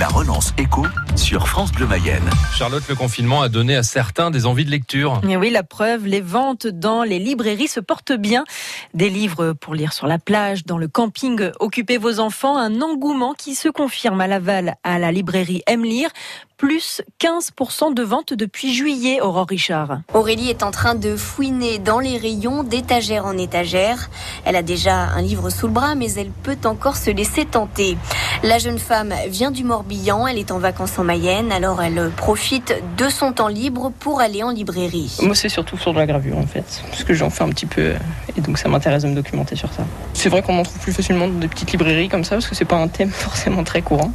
La relance écho sur France Bleu Mayenne. Charlotte, le confinement a donné à certains des envies de lecture. Et oui, la preuve, les ventes dans les librairies se portent bien. Des livres pour lire sur la plage, dans le camping, occupez vos enfants, un engouement qui se confirme à Laval à la librairie Aime Lire plus 15% de ventes depuis juillet, Aurore Richard. Aurélie est en train de fouiner dans les rayons d'étagère en étagère. Elle a déjà un livre sous le bras, mais elle peut encore se laisser tenter. La jeune femme vient du Morbihan, elle est en vacances en Mayenne, alors elle profite de son temps libre pour aller en librairie. Moi, c'est surtout sur de la gravure en fait, parce que j'en fais un petit peu et donc ça m'intéresse de me documenter sur ça. C'est vrai qu'on en trouve plus facilement dans des petites librairies comme ça, parce que c'est pas un thème forcément très courant.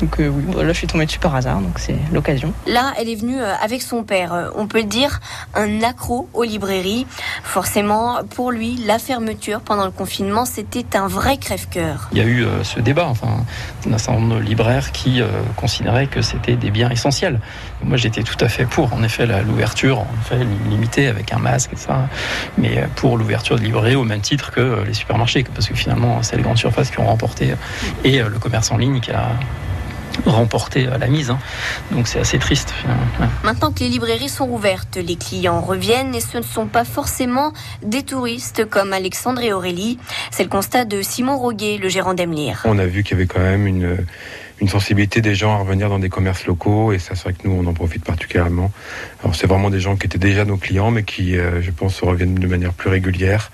Donc euh, oui, là, je suis tombée dessus par hasard. Donc c'est l'occasion. Là, elle est venue euh, avec son père, euh, on peut le dire, un accro aux librairies. Forcément, pour lui, la fermeture pendant le confinement, c'était un vrai crève-cœur. Il y a eu euh, ce débat, enfin, un certain nombre de libraires qui considéraient que c'était des biens essentiels. Moi, j'étais tout à fait pour, en effet, l'ouverture, en effet, limitée avec un masque et ça, mais pour l'ouverture de librairies au même titre que les supermarchés, parce que finalement, c'est les grandes surfaces qui ont remporté et le commerce en ligne qui a remporter la mise. Hein. Donc c'est assez triste. Maintenant que les librairies sont ouvertes, les clients reviennent et ce ne sont pas forcément des touristes comme Alexandre et Aurélie. C'est le constat de Simon Roguet, le gérant d'Emlir. On a vu qu'il y avait quand même une, une sensibilité des gens à revenir dans des commerces locaux et ça c'est vrai que nous on en profite particulièrement. Alors c'est vraiment des gens qui étaient déjà nos clients mais qui euh, je pense reviennent de manière plus régulière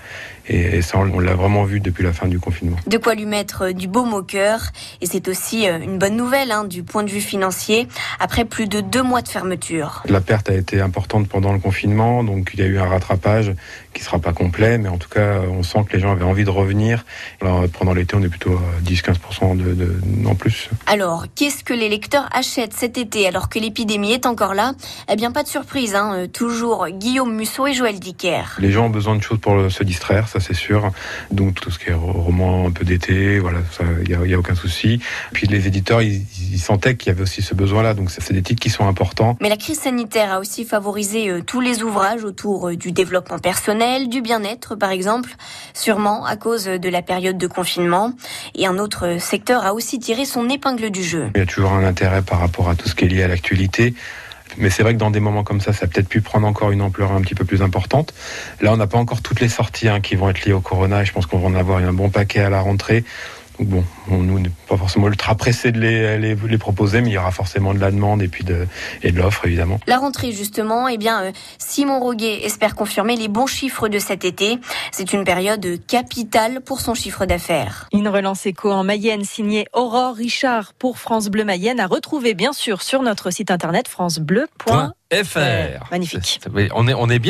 et, ça, on l'a vraiment vu depuis la fin du confinement. De quoi lui mettre euh, du baume au cœur. Et c'est aussi euh, une bonne nouvelle hein, du point de vue financier, après plus de deux mois de fermeture. La perte a été importante pendant le confinement, donc il y a eu un rattrapage qui sera pas complet, mais en tout cas, on sent que les gens avaient envie de revenir. Alors, pendant l'été, on est plutôt à 10-15% de, de, en plus. Alors, qu'est-ce que les lecteurs achètent cet été alors que l'épidémie est encore là? Eh bien, pas de surprise, hein. Euh, toujours Guillaume Musso et Joël Dicker. Les gens ont besoin de choses pour se distraire, ça c'est sûr. Donc tout ce qui est roman un peu d'été, voilà, il n'y a, a, aucun souci. Puis les éditeurs, ils, ils sentaient qu'il y avait aussi ce besoin-là, donc c'est des titres qui sont importants. Mais la crise sanitaire a aussi favorisé euh, tous les ouvrages autour euh, du développement personnel, du bien-être par exemple, sûrement à cause de la période de confinement. Et un autre secteur a aussi tiré son épingle du jeu. Il y a toujours un intérêt par rapport à tout ce qui est lié à l'actualité. Mais c'est vrai que dans des moments comme ça, ça a peut-être pu prendre encore une ampleur un petit peu plus importante. Là, on n'a pas encore toutes les sorties hein, qui vont être liées au corona. Et je pense qu'on va en avoir un bon paquet à la rentrée bon, nous, n'est pas forcément ultra pressé de les, les, proposer, mais il y aura forcément de la demande et puis de, et de l'offre, évidemment. La rentrée, justement, eh bien, euh, Simon Roguet espère confirmer les bons chiffres de cet été. C'est une période capitale pour son chiffre d'affaires. Une relance éco en Mayenne signée Aurore Richard pour France Bleu Mayenne à retrouver, bien sûr, sur notre site internet francebleu.fr. Magnifique. On est, on est bien